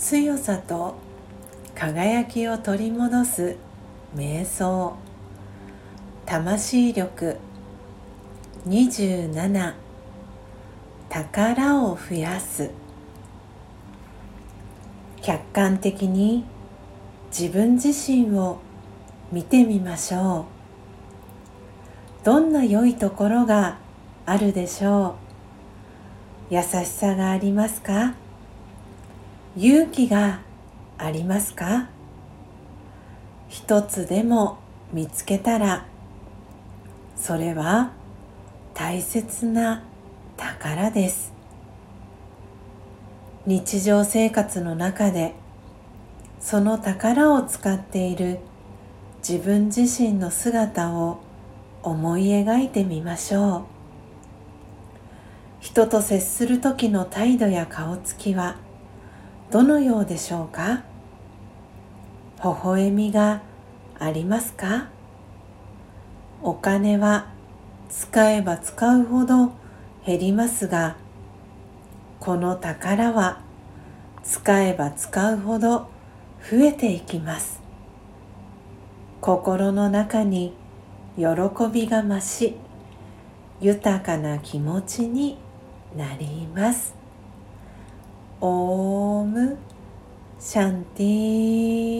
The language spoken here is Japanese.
強さと輝きを取り戻す瞑想。魂力27宝を増やす。客観的に自分自身を見てみましょう。どんな良いところがあるでしょう。優しさがありますか？勇気がありますか？一つでも見つけたらそれは大切な宝です。日常生活の中でその宝を使っている自分自身の姿を思い描いてみましょう。人と接する時の態度や顔つきはどのようでしょうか？微笑みがありますか？お金は使えば使うほど減りますがこの宝は使えば使うほど増えていきます。心の中に喜びが増し豊かな気持ちになります。ームシャンティ